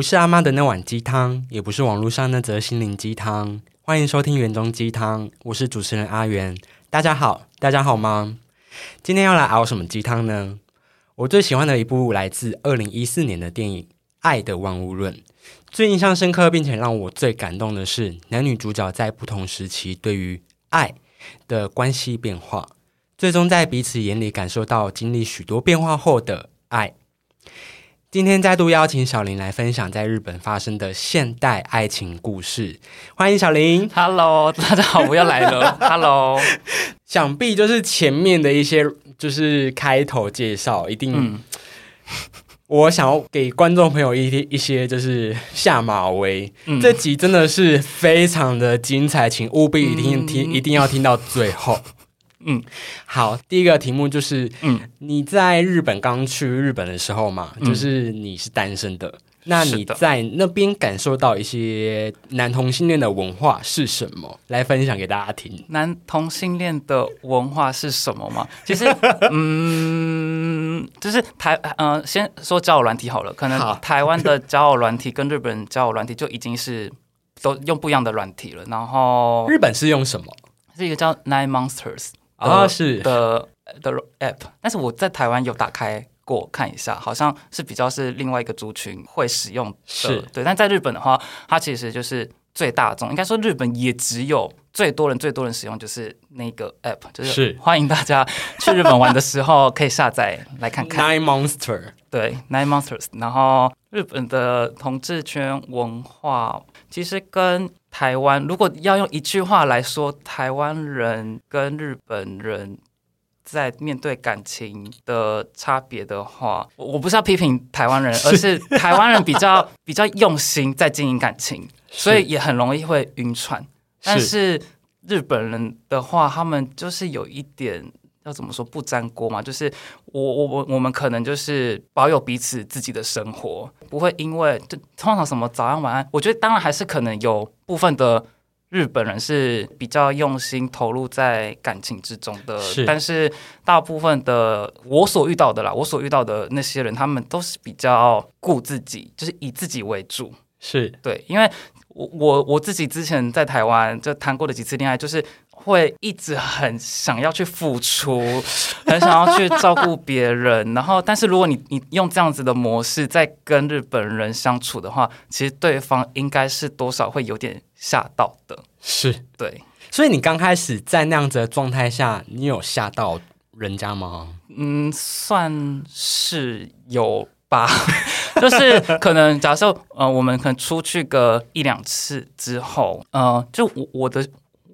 不是阿妈的那碗鸡汤，也不是网络上那则心灵鸡汤。欢迎收听园中鸡汤，我是主持人阿元。大家好，大家好吗？今天要来熬什么鸡汤呢？我最喜欢的一部来自二零一四年的电影《爱的万物论》。最印象深刻并且让我最感动的是，男女主角在不同时期对于爱的关系变化，最终在彼此眼里感受到经历许多变化后的爱。今天再度邀请小林来分享在日本发生的现代爱情故事，欢迎小林。Hello，大家好，我又来了。Hello，想必就是前面的一些就是开头介绍，一定、嗯，我想要给观众朋友一一些就是下马威。嗯这集真的是非常的精彩，请务必一定听、嗯一定要听到最后。嗯，好，第一个题目就是嗯，你在日本刚去日本的时候嘛，嗯就是你是单身的，那你在那边感受到一些男同性恋的文化是什么？来分享给大家听。男同性恋的文化是什么吗？其实，嗯，就是台，呃，先说交友软体好了。可能台湾的交友软体跟日本交友软体就已经是都用不一样的软体了。然后日本是用什么？是一个叫 Nine Monsters 啊、的是的的 app，但是我在台湾有打开过看一下，好像是比较是另外一个族群会使用的，是对。但在日本的话，它其实就是最大众，应该说日本也只有最多人最多人使用就是那个 app，就是是欢迎大家去日本玩的时候可以下载来看看。Nine Monster。对，Nine Monsters。然后日本的同志圈文化其实跟台湾，如果要用一句话来说，台湾人跟日本人在面对感情的差别的话，我我不是要批评台湾人，而是台湾人比较 比较用心在经营感情，所以也很容易会晕船。但是日本人的话，他们就是有一点要怎么说不沾锅嘛，就是我我我我们可能就是保有彼此自己的生活，不会因为就通常什么早安晚安，我觉得当然还是可能有部分的。日本人是比较用心投入在感情之中的，是但是大部分的我所遇到的啦，我所遇到的那些人，他们都是比较顾自己，就是以自己为主。是对，因为我我我自己之前在台湾就谈过的几次恋爱，就是会一直很想要去付出，很想要去照顾别人，然后但是如果你你用这样子的模式在跟日本人相处的话，其实对方应该是多少会有点吓到的。是，对，所以你刚开始在那样子的状态下，你有吓到人家吗？嗯，算是有吧，就是可能假设呃，我们可能出去个一两次之后，呃，就我我的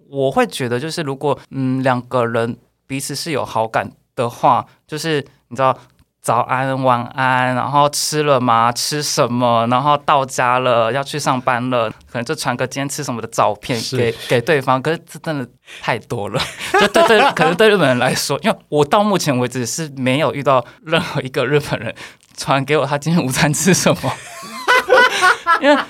我会觉得，就是如果嗯两个人彼此是有好感的话，就是你知道。早安，晚安，然后吃了吗？吃什么？然后到家了，要去上班了，可能就传个今天吃什么的照片是给给对方。可是这真的太多了，就对对，可能对日本人来说，因为我到目前为止是没有遇到任何一个日本人传给我他今天午餐吃什么，因为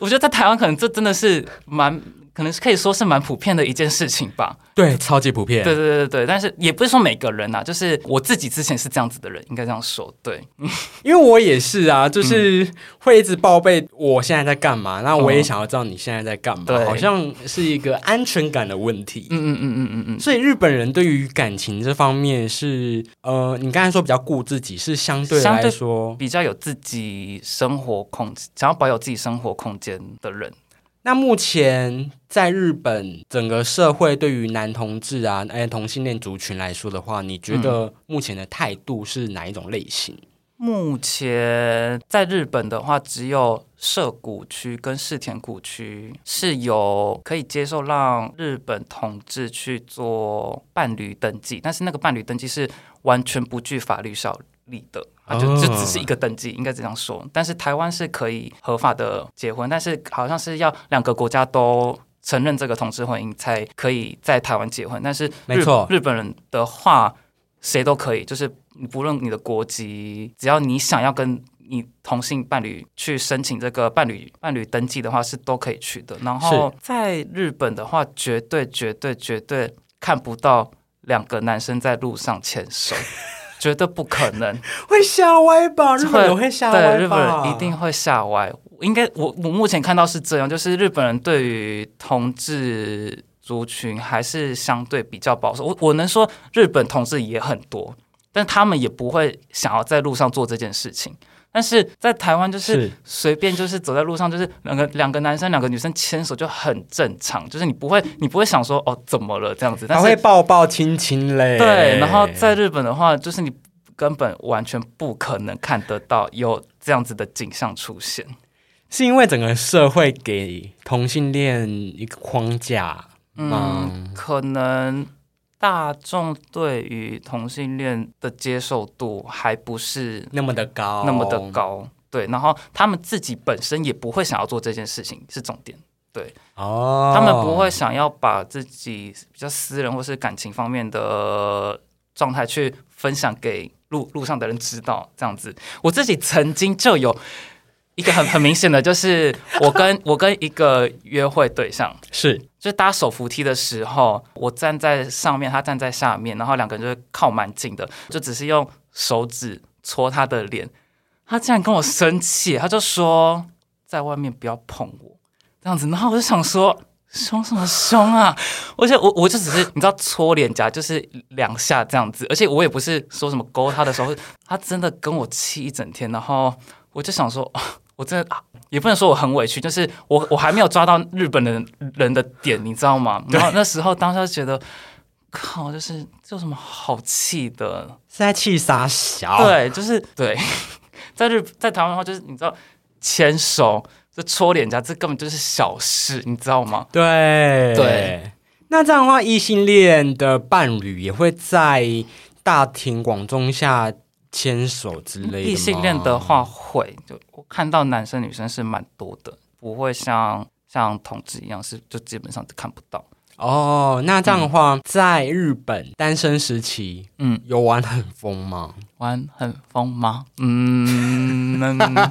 我觉得在台湾可能这真的是蛮，可能是可以说是蛮普遍的一件事情吧。对，超级普遍。对对对对，但是也不是说每个人呐、就是我自己之前是这样子的人，应该这样说。对，因为我也是啊，就是会一直报备我现在在干嘛，那我也想要知道你现在在干嘛，对好像是一个安全感的问题。嗯嗯嗯嗯嗯嗯，所以日本人对于感情这方面是，呃，你刚才说比较顾自己，是相对相对来说。比较有自己生活空，想要保有自己生活空间的人。那目前在日本整个社会对于男同志啊、哎同性恋族群来说的话，你觉得目前的态度是哪一种类型？目前在日本的话，只有涉谷区跟世田谷区是有可以接受让日本同志去做伴侣登记，但是那个伴侣登记是完全不具法律效力的。啊，就哦就只是一个登记，应该这样说。但是台湾是可以合法的结婚，但是好像是要两个国家都承认这个同志婚姻才可以在台湾结婚。但是日没错日本人的话，谁都可以，就是你不论你的国籍，只要你想要跟你同性伴侣去申请这个伴侣伴侣登记的话，是都可以去的。然后在日本的话，绝对绝对绝对看不到两个男生在路上牵手。绝对不可能，会吓歪吧？日本人会吓歪吧？对日本人一定会吓歪。应该我我目前看到是这样，就是日本人对于同志族群还是相对比较保守。我我能说日本同志也很多，但他们也不会想要在路上做这件事情。但是在台湾，就是是随便就是走在路上，就是两个两个男生两个女生牵手就很正常，就是你不会你不会想说哦怎么了这样子，但还会抱抱亲亲嘞。对，然后在日本的话，就是你根本完全不可能看得到有这样子的景象出现。是因为整个社会给同性恋一个框架吗？嗯，可能大众对于同性恋的接受度还不是那么的高，那么的。高，对，然后他们自己本身也不会想要做这件事情，是重点。对哦，他们不会想要把自己比较私人或是感情方面的状态去分享给路路上的人知道，这样子。我自己曾经就有一个很很明显的，就是我跟 我跟一个约会对象，是就是搭手扶梯的时候，我站在上面，他站在下面，然后两个人就靠蛮近的，就只是用手指戳他的脸，他竟然跟我生气，他就说在外面不要碰我这样子，然后我就想说。凶什么凶啊！而且我我就只是你知道搓脸颊就是两下这样子，而且我也不是说什么勾他的时候，他真的跟我气一整天，然后我就想说，啊我真的、啊、也不能说我很委屈，就是我我还没有抓到日本人人的点，你知道吗？然后那时候当下就觉得，靠，就是这有什么好气的？是在气傻小。，对，就是 对，在日在台湾的话，就是你知道牵手。这搓脸颊，这根本就是小事，你知道吗？对对。那这样的话，异性恋的伴侣也会在大庭广众下牵手之类的异性恋的话会，就我看到男生女生是蛮多的，不会像像同志一样是就基本上看不到。哦，那这样的话，在日本单身时期嗯，有玩很疯吗？玩很疯吗？嗯，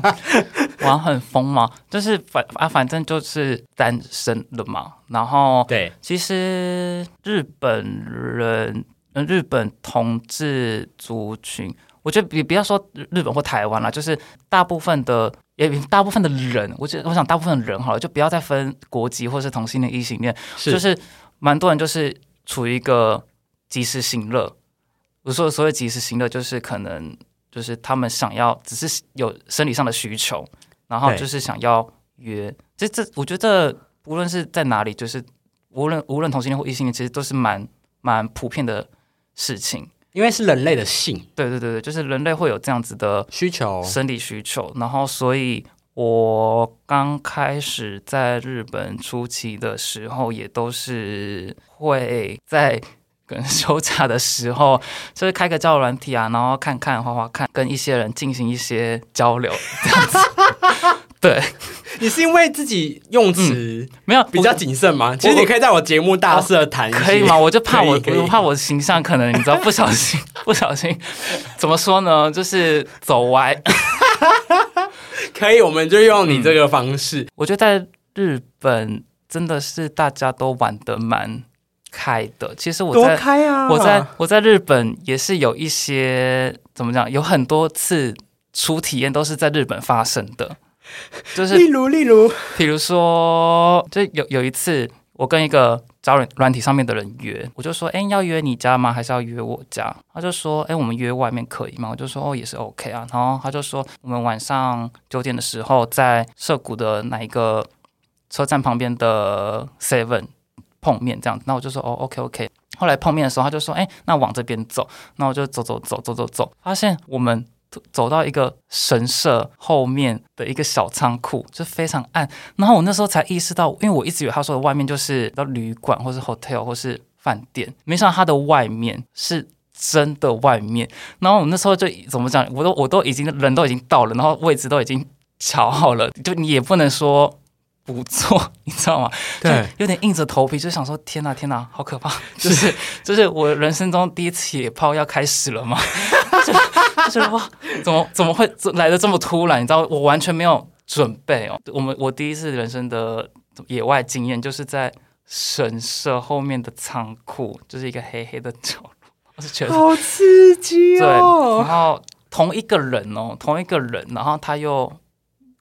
玩很疯吗？就是反啊，反正就是单身了嘛。然后对，其实日本人，呃，日本同志族群，我觉得比不要说日本或台湾啦，就是大部分的，也大部分的人，我觉得我想大部分的人好了，就不要再分国籍或是同性恋、异性恋，是就是蛮多人就是处于一个及时行乐。我说的所谓及时行乐，就是可能就是他们想要只是有生理上的需求，然后就是想要约。这这，我觉得无论是在哪里，就是无论无论同性恋或异性恋，其实都是蛮蛮普遍的事情。因为是人类的性。对对对对，就是人类会有这样子的需求，生理需求，然后所以我刚开始在日本初期的时候，也都是会在跟休假的时候，就是开个交友软体啊，然后看看画画看，跟一些人进行一些交流，这样子。对，你是因为自己用词没有比较谨慎吗？其实你可以在我节目大肆的谈可以吗？我就怕我，我怕我形象可能你知道不小心 不小心 怎么说呢？就是走歪。可以，我们就用你这个方式。我觉得在日本真的是大家都玩的蛮开的。其实我多在开啊！我在我在日本也是有一些怎么讲，有很多次初体验都是在日本发生的，就是例如例如，比如说，就有有一次，我跟一个招软软体上面的人约，我就说，哎，要约你家吗？还是要约我家？他就说，哎，我们约外面可以吗？我就说，哦，也是 OK 啊。然后他就说，我们晚上九点的时候在涩谷的哪一个车站旁边的 Seven 碰面，这样子。那我就说，哦，OK OK。后来碰面的时候，他就说，哎，那往这边走。那我就走走走走走走，发现我们走到一个神社后面的一个小仓库，就非常暗。然后我那时候才意识到，因为我一直以为他说的外面就是到旅馆或是 hotel 或是饭店，没想到它的外面是真的外面。然后我那时候就怎么讲，我都我都已经人都已经到了，然后位置都已经瞧好了，就你也不能说。不做，你知道吗？对，有点硬着头皮，就想说天哪天哪，好可怕！就是就是我人生中第一次野炮要开始了吗？觉 得哇，怎么怎么会来的这么突然？你知道，我完全没有准备哦。我们我第一次人生的野外经验，就是在神社后面的仓库，就是一个黑黑的角落，我是觉得好刺激对，然哦！后同一个人哦，同一个人，然后他又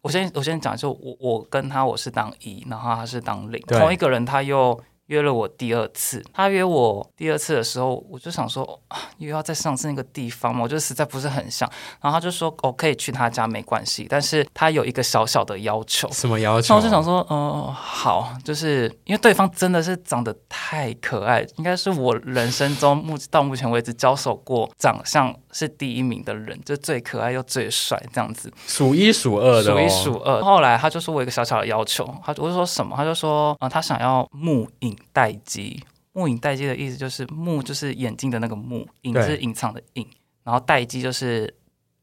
我先我先讲，就我我跟他我是当一，然后他是当零，同一个人他又约了我第二次。他约我第二次的时候，我就想说啊，又要在上次那个地方嘛，我就实在不是很想。然后他就说，我、可以去他家没关系，但是他有一个小小的要求。什么要求？那我就想说，呃，好，就是因为对方真的是长得太可爱，应该是我人生中目到目前为止交手过长相是第一名的人，就最可爱又最帅这样子。数一数二的、哦，数一数二。后来他就说我有一个小小的要求，他我就说什么？他就说，呃，他想要木影待机。目影待机的意思就是目就是眼睛的那个目，影是隐藏的隐，然后待机就是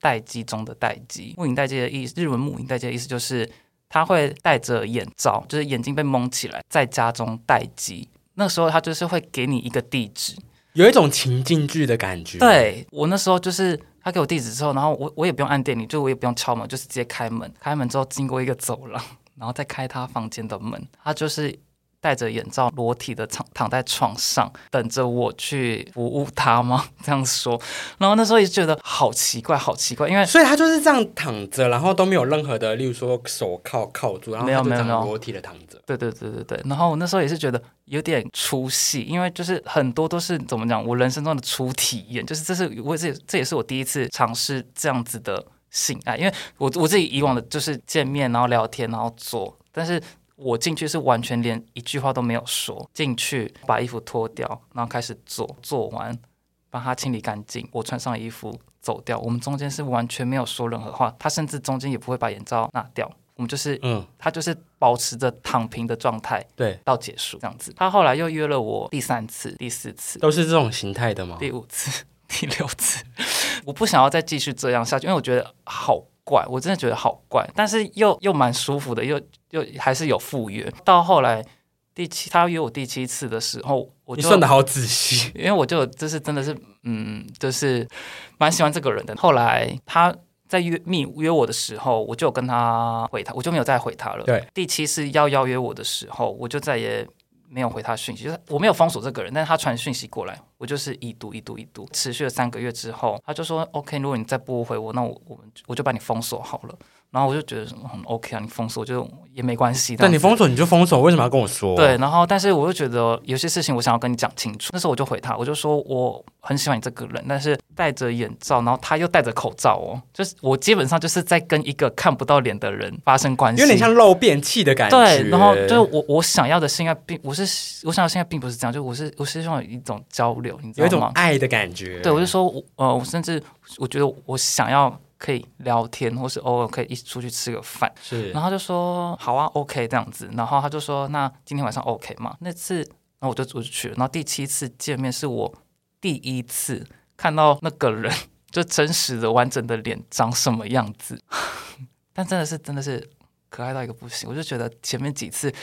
待机中的待机。目影待机的意思，日文目影待机的意思就是他会戴着眼罩，就是眼睛被蒙起来，在家中待机。那时候他就是会给你一个地址，有一种情境剧的感觉。，对我那时候就是他给我地址之后，然后我我也不用按电铃，就我也不用敲门，就是直接开门。开门之后经过一个走廊，然后再开他房间的门，他就是戴着眼罩，裸体的躺躺在床上，等着我去服务他吗？这样说。然后那时候也觉得好奇怪，好奇怪，因为所以他就是这样躺着，然后都没有任何的，例如说手铐铐住，然后没有没有裸体的躺着。对对对对对，然后我那时候也是觉得有点出戏，因为就是很多都是怎么讲，我人生中的初体验，就是这是我这这也是我第一次尝试这样子的性爱，因为我我自己以往的就是见面然后聊天然后做，但是我进去是完全连一句话都没有说，进去把衣服脱掉，然后开始做，做完帮他清理干净，我穿上衣服走掉，我们中间是完全没有说任何话，他甚至中间也不会把眼罩拿掉，我们就是嗯，他就是保持着躺平的状态对，到结束这样子。他后来又约了我第三次、第四次、都是这种形态的吗？第五次、第六次。我不想要再继续这样下去，因为我觉得好怪，我真的觉得好怪，但是又又蛮舒服的，又又还是有赴约。到后来第七，他约我第七次的时候，我就你算的好仔细。因为我就就是真的是嗯，就是蛮喜欢这个人的。后来他在约密约我的时候，我就跟他回他，我就没有再回他了。对，第七次要邀约我的时候，我就再也没有回他讯息，就是我没有封锁这个人，但是他传讯息过来，我就是已读已读已读，持续了三个月之后，他就说 OK，如果你再不回我，那我我们我就把你封锁好了。然后我就觉得很 OK 啊，你封锁就也没关系。但你封锁你就封锁，为什么要跟我说？对，，然后但是我又觉得有些事情我想要跟你讲清楚。那时候我就回他，我就说我很喜欢你这个人，但是戴着眼罩，然后他又戴着口罩哦，就是我基本上就是在跟一个看不到脸的人发生关系，有点像漏便器的感觉。对，然后就是我我想要的性爱并我是我想要的性爱并不是这样，就我是我是希望有一种交流，你知有一道吗？种爱的感觉。对，我就说我呃，我甚至我觉得我想要可以聊天，或是偶尔可以一起出去吃个饭。是然后就说好啊，OK 这样子。然后他就说那今天晚上 OK 吗？那次，然后我就我就去了。然后第七次见面是我第一次看到那个人就真实的完整的脸长什么样子，但真的是真的是。可爱到一个不行，我就觉得前面几次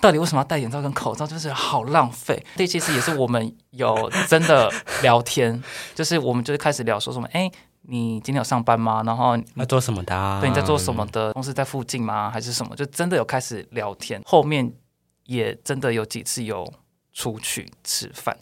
到底为什么要戴眼罩跟口罩，就是好浪费。第七次也是我们有真的聊天，就是我们就是开始聊说什么，哎，你今天有上班吗？然后要做什么的、啊？对，你在做什么的？公司在附近吗？还是什么？就真的有开始聊天，后面也真的有几次有出去吃饭，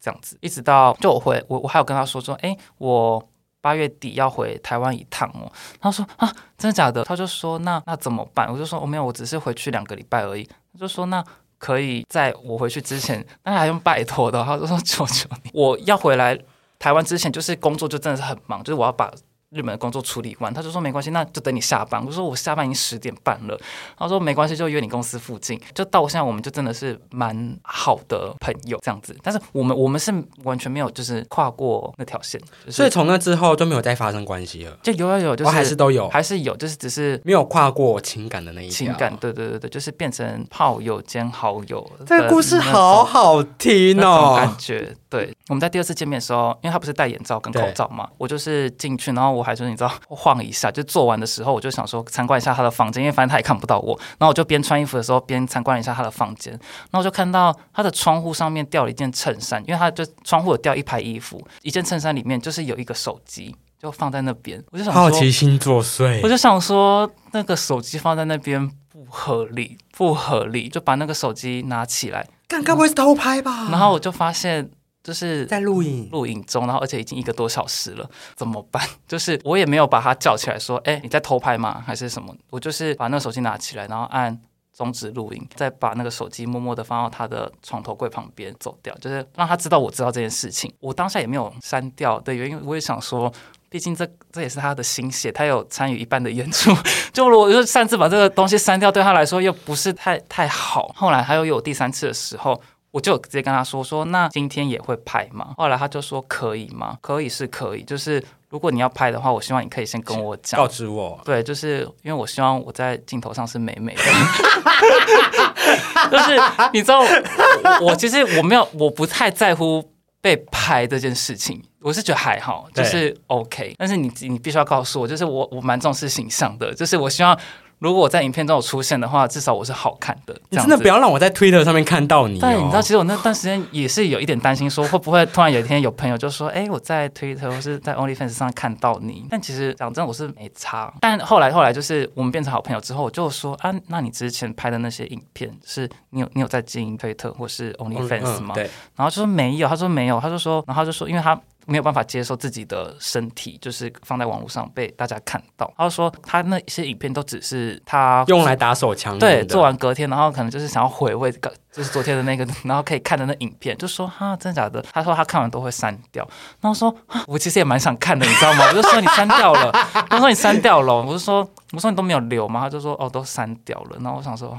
这样子，一直到就我回我我还有跟他说说，哎，我八月底要回台湾一趟哦。他说啊，真的假的？他就说那那怎么办？我就说我、哦、没有，我只是回去两个礼拜而已。他就说那。可以在我回去之前，那还用拜托的。他就说：“求求你，我要回来台湾之前，就是工作就真的是很忙，就是我要把日本的工作处理完。他就说没关系，那就等你下班。我说我下班已经十点半了。他说没关系，就约你公司附近。就到现在，我们就真的是蛮好的朋友这样子。但是我们我们是完全没有就是跨过那条线，就是、所以从那之后就没有再发生关系了。就有有有，就是、哦、还是都有，还是有，就是只是没有跨过情感的那一情感。对对对对，就是变成炮友兼好友。这个故事好好听哦，感觉。对，我们在第二次见面的时候，因为他不是戴眼罩跟口罩嘛，我就是进去，然后我还是你知道晃一下，就做完的时候，我就想说参观一下他的房间，因为反正他也看不到我，然后我就边穿衣服的时候边参观一下他的房间，然后我就看到他的窗户上面掉了一件衬衫，因为他就窗户有掉一排衣服，一件衬衫里面就是有一个手机，就放在那边，我就想好奇心作祟，我就想说那个手机放在那边不合理，不合理，就把那个手机拿起来，干该不会是偷拍吧？然后我就发现。就是在录影，录影中，然后而且已经一个多小时了，怎么办？就是我也没有把他叫起来说，哎、你在偷拍吗？还是什么？我就是把那个手机拿起来，然后按终止录影，再把那个手机默默的放到他的床头柜旁边走掉，就是让他知道我知道这件事情。我当下也没有删掉的原因，我也想说。毕竟这这也是他的心血，他有参与一半的演出。就如果就擅自把这个东西删掉，对他来说又不是太太好。后来他又有第三次的时候，我就直接跟他说说，那今天也会拍吗？后来他就说可以吗？可以是可以，就是如果你要拍的话，我希望你可以先跟我讲告。知我。对，就是因为我希望我在镜头上是美美的，就是你知道，我我其实我没有，我不太在乎被拍这件事情，我是觉得还好，就是 OK。但是你你必须要告诉我，就是我我蛮重视形象的，就是我希望如果我在影片中有出现的话，至少我是好看的。你真的不要让我在 Twitter 上面看到你、哦。对，你知道，其实我那段时间也是有一点担心，说会不会突然有一天有朋友就说，哎、我在 Twitter 或是在 OnlyFans 上看到你。但其实讲真，我是没差。但后来后来就是我们变成好朋友之后，我就说啊，那你之前拍的那些影片，是你有你有在经营推特或是 OnlyFans 吗？嗯对，然后就说没有，他说没有，他就说，然后他就说，因为他没有办法接受自己的身体就是放在网络上被大家看到，他就说他那些影片都只是他用来打手枪用对，做完隔天，然后可能就是想要回味，就是昨天的那个，然后可以看的那影片，就说哈，真的假的？他说他看完都会删掉，然后说哈我其实也蛮想看的，你知道吗？我就说你删掉了，他说你删掉了，我就说我说你都没有留吗？他就说哦都删掉了，然后我想说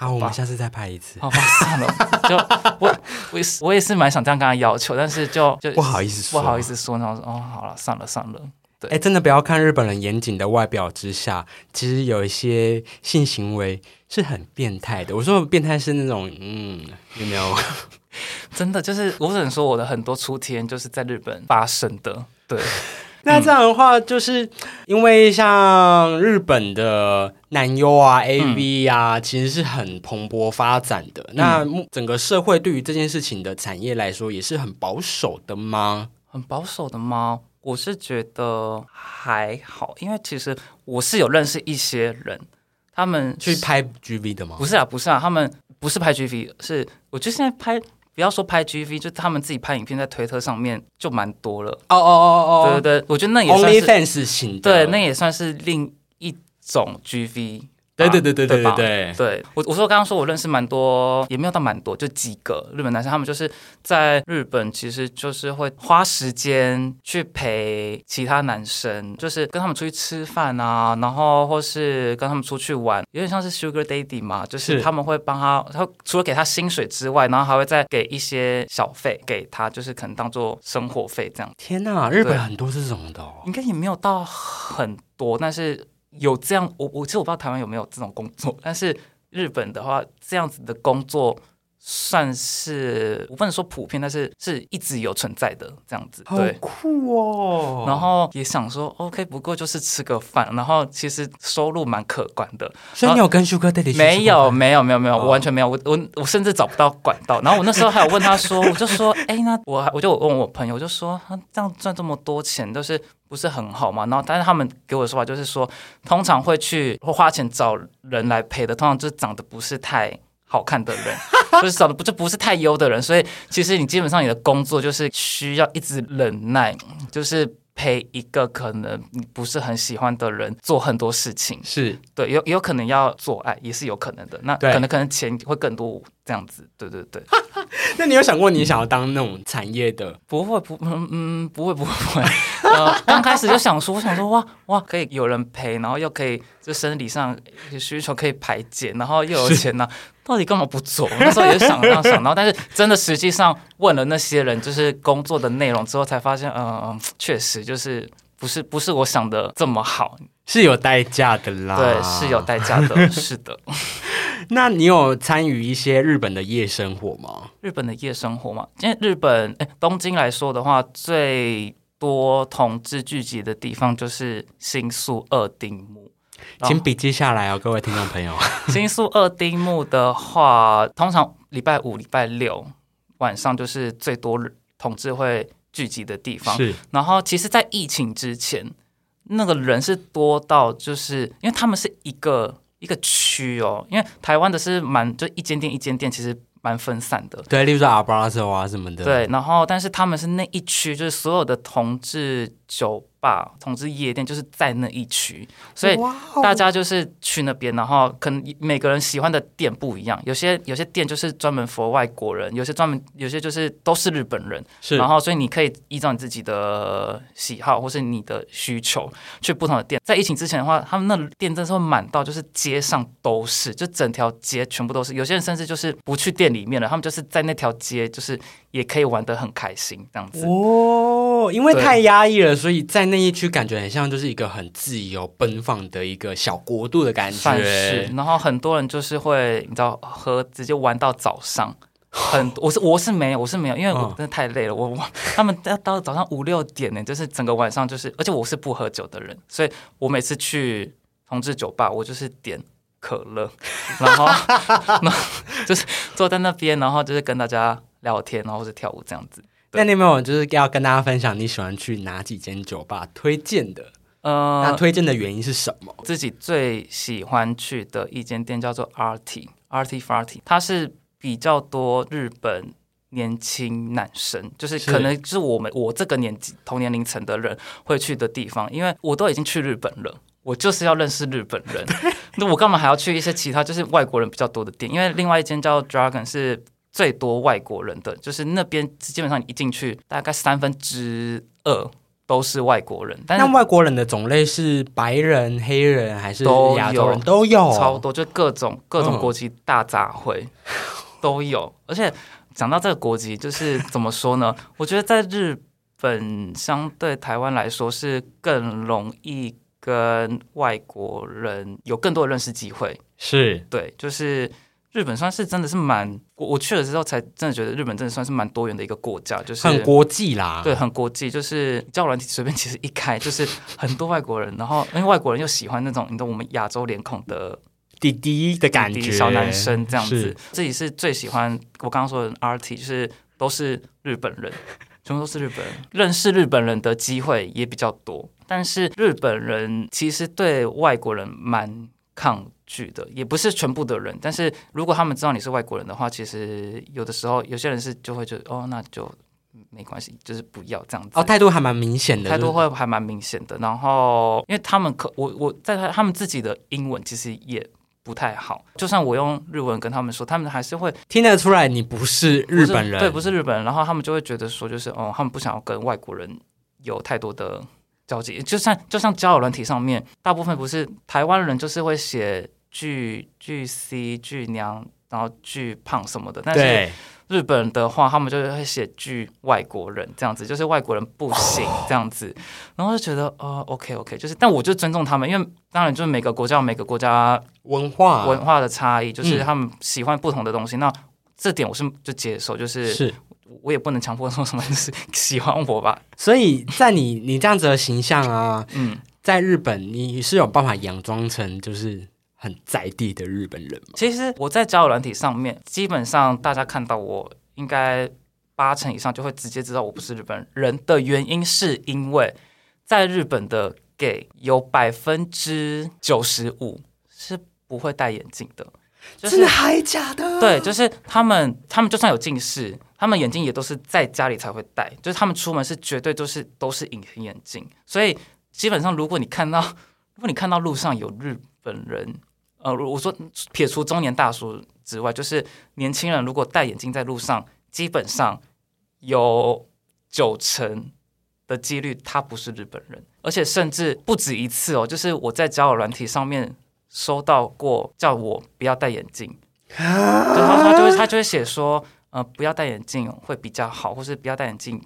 好，我们下次再拍一次。好吧算了，就我我也是我也是蛮想这样跟他要求，但是就就不好意思说不好意思说，然后说哦好了算了算了，哎、真的不要看日本人严谨的外表之下，其实有一些性行为是很变态的。我说的变态是那种，嗯，有没有？真的就是我只能说我的很多初体验就是在日本发生的，对。那这样的话，就是因为像日本的男优啊、AV 啊，其实是很蓬勃发展的。那整个社会对于这件事情的产业来说，也是很保守的吗？很保守的吗？我是觉得还好，因为其实我是有认识一些人，他们去拍 GV 的吗？不是啊，不是啊，他们不是拍 GV，是我觉得现在拍不要说拍 GV，就他们自己拍影片在推特上面就蛮多了。哦哦哦哦，对对对，我觉得那也算是 OnlyFans 型的，对，那也算是另一种 GV 吧。对对对对对对吧对。对我，我说刚刚说我认识蛮多，也没有到蛮多，就几个日本男生，他们就是在日本，其实就是会花时间去陪其他男生，就是跟他们出去吃饭啊，然后或是跟他们出去玩，有点像是 Sugar Daddy 嘛，就是是他们会帮他，他除了给他薪水之外，然后还会再给一些小费给他，就是可能当做生活费这样。天呐，日本很多这种的哦。应该也没有到很多，但是有这样，我我其实我不知道台湾有没有这种工作，但是日本的话，这样子的工作算是我不能说普遍，但是是一直有存在的这样子，好对。酷哦！然后也想说，OK，不过就是吃个饭，然后其实收入蛮可观的。所以你有跟 Sugar Daddy 去没有，没有，没有，没有，哦我完全没有。我我我甚至找不到管道。然后我那时候还有问他说，我就说，哎，那我还我就问我朋友，我就说，他这样赚这么多钱，都是不是很好嘛？然后但是他们给我的说法就是说，通常会去会花钱找人来陪的，通常就是长得不是太。好看的人，就是长得不就不是太优的人，所以其实你基本上你的工作就是需要一直忍耐，就是陪一个可能你不是很喜欢的人做很多事情。是对，有也有可能要做爱，也是有可能的。那可能可能钱会更多这样子。对对对，那你有想过你想要当那种产业的？不会不嗯嗯不会不会不会。呃，刚开始就想说，我想说哇哇，可以有人陪，然后又可以就生理上有需求可以排解，然后又有钱呢、到底干嘛不做？那时候也是想这样想，然后但是真的实际上问了那些人，就是工作的内容之后，才发现，嗯、嗯，确实就是不是不是我想的这么好，是有代价的啦。对，是有。代价的，是的。那你有参与一些日本的夜生活吗？日本的夜生活嘛，因为日本哎东京来说的话，最多同志聚集的地方就是新宿二丁目。请笔记下来哦，各位听众朋友。新宿二丁目的话，通常礼拜五、礼拜六晚上就是最多同志会聚集的地方。是然后，其实，在疫情之前，那个人是多到，就是因为他们是一个一个区哦，因为台湾的是蛮就一间店一间店，其实蛮分散的。对，例如说阿巴拉斯啊什么的。对，然后但是他们是那一区，就是所有的同志酒吧、同之夜店，就是在那一区，所以大家就是去那边，然后可能每个人喜欢的店不一样，有些有些店就是专门 for 外国人，有些专门有些就是都是日本人，是然后所以你可以依照你自己的喜好或是你的需求去不同的店。在疫情之前的话，他们那店真的是会满到，就是街上都是，就整条街全部都是。有些人甚至就是不去店里面了，他们就是在那条街，就是也可以玩得很开心这样子。哦，因为太压抑了，所以在那一区感觉很像就是一个很自由奔放的一个小国度的感觉算是，。然后很多人就是会，你知道，喝直接玩到早上。很，我是我是没有，我是没有，因为我嗯真的太累了。我 我他们要到早上五六点呢，就是整个晚上就是，而且我是不喝酒的人，所以我每次去同志酒吧，我就是点可乐，然后然后就是坐在那边，然后就是跟大家聊天，然后或者跳舞这样子。那你有没有就是要跟大家分享你喜欢去哪几间酒吧推荐的？呃那呃，推荐的原因是什么？自己最喜欢去的一间店叫做 RT RT Farty，它是比较多日本年轻男生，就是是可能是我们我这个年纪同年龄层的人会去的地方，因为我都已经去日本了。我就是要认识日本人，那我干嘛还要去一些其他就是外国人比较多的店？因为另外一间叫 Dragon 是最多外国人的，就是那边基本上你一进去，大概三分之二都是外国人，但是那外国人的种类是白人、黑人还是亚洲人都有？超多，就各种各种嗯国籍大杂烩、都有。而且讲到这个国籍，就是怎么说呢？我觉得在日本相对台湾来说是更容易跟外国人有更多的认识机会。是对，就是日本算是真的是蛮，我我去了之后才真的觉得日本真的算是蛮多元的一个国家，就是很国际啦。对，很国际，就是交友软体随便其实一开就是很多外国人，然后因为外国人又喜欢那种你懂我们亚洲脸孔的弟弟的感觉，小男生这样子是，自己是最喜欢我刚刚说的 RT，就是都是日本人，全部都是日本人，认识日本人的机会也比较多，但是日本人其实对外国人蛮抗拒的，也不是全部的人，但是如果他们知道你是外国人的话，其实有的时候有些人是就会觉得哦，那就没关系，就是不要这样子。哦，态度还蛮明显的，态度会还蛮明显的。然后，因为他们可我我在他他们自己的英文其实也不太好，就算我用日文跟他们说，他们还是会听得出来你不是日本人，对，不是日本人。然后他们就会觉得说，就是哦，他们不想要跟外国人有太多的交际。就像就像交友软体上面，大部分不是台湾人就是会写巨巨 C 巨娘。然后巨胖什么的，但是，日本的话，他们就会写句外国人这样子，就是外国人不行 这样子，然后就觉得哦，OK OK，就是，但我就尊重他们，因为当然就是每个国家有每个国家文化文化的差异，就是嗯他们喜欢不同的东西，那这点我是就接受，就是是。我也不能强迫说什么就是喜欢我吧，所以在你你这样子的形象啊，嗯，在日本你是有办法佯装成就是很在地的日本人吗？其实我在交友软体上面，基本上大家看到我应该八成以上就会直接知道我不是日本人。的原因，是因为在日本的 gay 有百分之九十五是不会戴眼镜的，就是真的还假的？对，就是他们，他们就算有近视，他们眼镜也都是在家里才会戴，就是他们出门是绝对都是都是隐形眼镜，所以基本上如果你看到，如果你看到路上有日本人，呃，我说撇除中年大叔之外，就是年轻人如果戴眼镜在路上，基本上有九成的几率他不是日本人，而且甚至不止一次哦，就是我在交友软体上面收到过叫我不要戴眼镜。然后他就会他就会写说，呃，不要戴眼镜会比较好，或是不要戴眼镜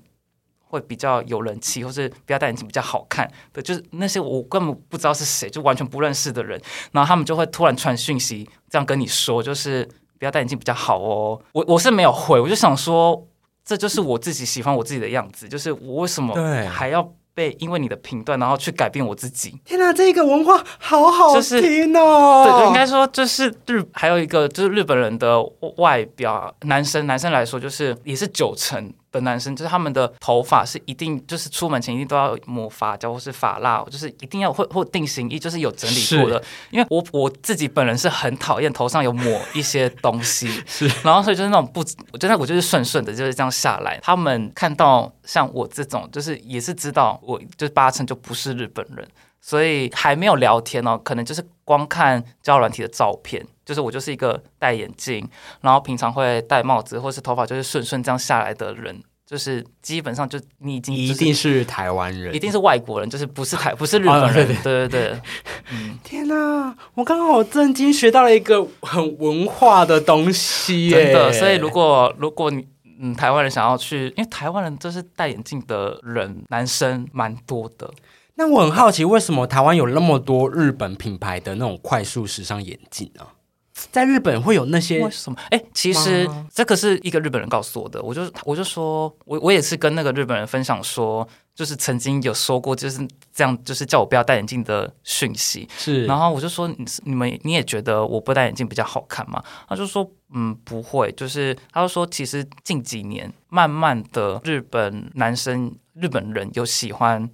会比较有人气，或是不要戴眼镜比较好看的，就是那些我根本不知道是谁，就完全不认识的人，然后他们就会突然传讯息这样跟你说，就是不要戴眼镜比较好哦。我我是没有回，我就想说，这就是我自己喜欢我自己的样子，就是我为什么还要被因为你的评断，然后去改变我自己？天哪，这个文化好好就是听哦！对，应该说就是日还有一个就是日本人的外表，男生男生来说就是也是九成的男生，就是他们的头发是一定就是出门前一定都要抹发胶或是发蜡，就是一定要或或定型衣，就是有整理过的。因为我我自己本人是很讨厌头上有抹一些东西，是，然后所以就是那种不，我觉得我就是顺顺的就是这样下来。他们看到像我这种，就是也是知道我就八成就不是日本人。所以还没有聊天哦，可能就是光看交友软体的照片，就是我就是一个戴眼镜，然后平常会戴帽子，或是头发就是顺顺这样下来的人，就是基本上就你已经一定是台湾人，一定是外国人，就是不是台不是日本人，对对对。嗯，天哪，我刚刚好震惊，学到了一个很文化的东西，真的。所以如果如果你嗯台湾人想要去，因为台湾人就是戴眼镜的人，男生蛮多的。那我很好奇，为什么台湾有那么多日本品牌的那种快速时尚眼镜呢？在日本会有那些为什么？哎，其实这个是一个日本人告诉我的。我就我就说，我我也是跟那个日本人分享说，就是曾经有说过就是这样，就是叫我不要戴眼镜的讯息。是，然后我就说，你你们你也觉得我不戴眼镜比较好看吗？他就说，嗯，不会。就是他就说，其实近几年慢慢的，日本男生日本人有喜欢。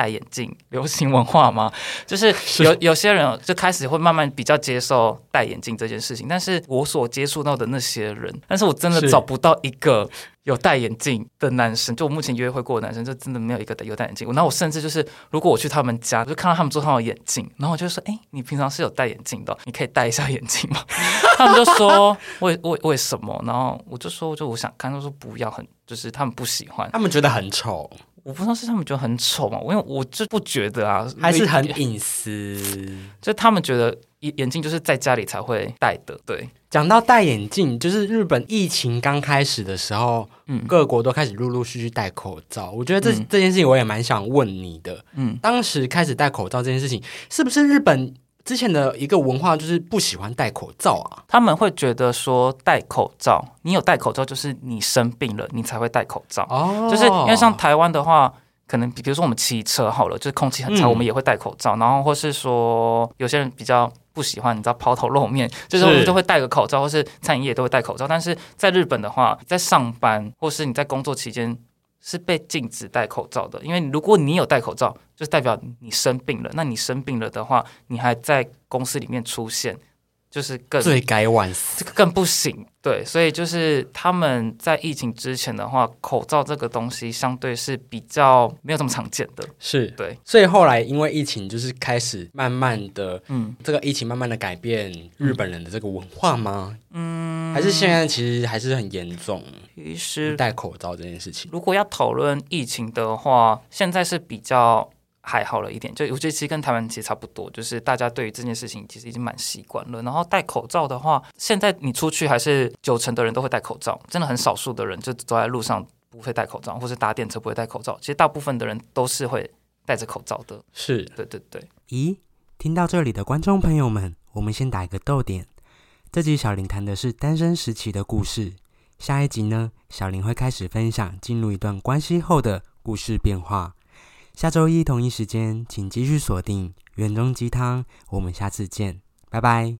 戴眼镜，流行文化吗？就是有有些人就开始会慢慢比较接受戴眼镜这件事情。但是我所接触到的那些人，但是我真的找不到一个有戴眼镜的男生。就我目前约会过的男生，就真的没有一个有戴眼镜。那我甚至就是，如果我去他们家，就看到他们桌上有眼镜，然后我就说：“哎，你平常是有戴眼镜的，你可以戴一下眼镜吗？” 他们就说：“为为为什么？”然后我就说：“就我想看。”他说：“不要，很就是他们不喜欢，他们觉得很丑。”我不知道是他们觉得很丑嘛，因为我就不觉得啊，还是很隐私。就他们觉得眼眼镜就是在家里才会戴的。对，讲到戴眼镜，就是日本疫情刚开始的时候，嗯，各国都开始陆陆续续戴口罩。我觉得这这件事情我也蛮想问你的，嗯，当时开始戴口罩这件事情，是不是日本？之前的一个文化就是不喜欢戴口罩啊，他们会觉得说戴口罩，你有戴口罩就是你生病了，你才会戴口罩。哦，就是因为像台湾的话，可能比如说我们骑车好了，就是空气很差，我们也会戴口罩。然后或是说有些人比较不喜欢，你知道抛头露面，就是我们就会戴个口罩，或是餐饮业都会戴口罩。但是在日本的话，在上班或是你在工作期间。是被禁止戴口罩的，因为如果你有戴口罩，就代表你生病了。那你生病了的话，你还在公司里面出现。就是更罪该万死，这个更不行。对，所以就是他们在疫情之前的话，口罩这个东西相对是比较没有这么常见的。是对，所以后来因为疫情，就是开始慢慢的，嗯，这个疫情慢慢的改变日本人的这个文化吗？嗯，还是现在其实还是很严重。其实戴口罩这件事情，如果要讨论疫情的话，现在是比较。还好了一点，就我觉得其实跟台湾其实差不多，就是大家对于这件事情其实已经蛮习惯了。然后戴口罩的话，现在你出去还是九成的人都会戴口罩，真的很少数的人就走在路上不会戴口罩，或是搭电车不会戴口罩。其实大部分的人都是会戴着口罩的。是，对对对。咦，听到这里的观众朋友们，我们先打一个逗点。这集小林谈的是单身时期的故事，下一集呢，小林会开始分享进入一段关系后的故事变化。下周一同一时间，请继续锁定《园中鸡汤》，我们下次见，拜拜。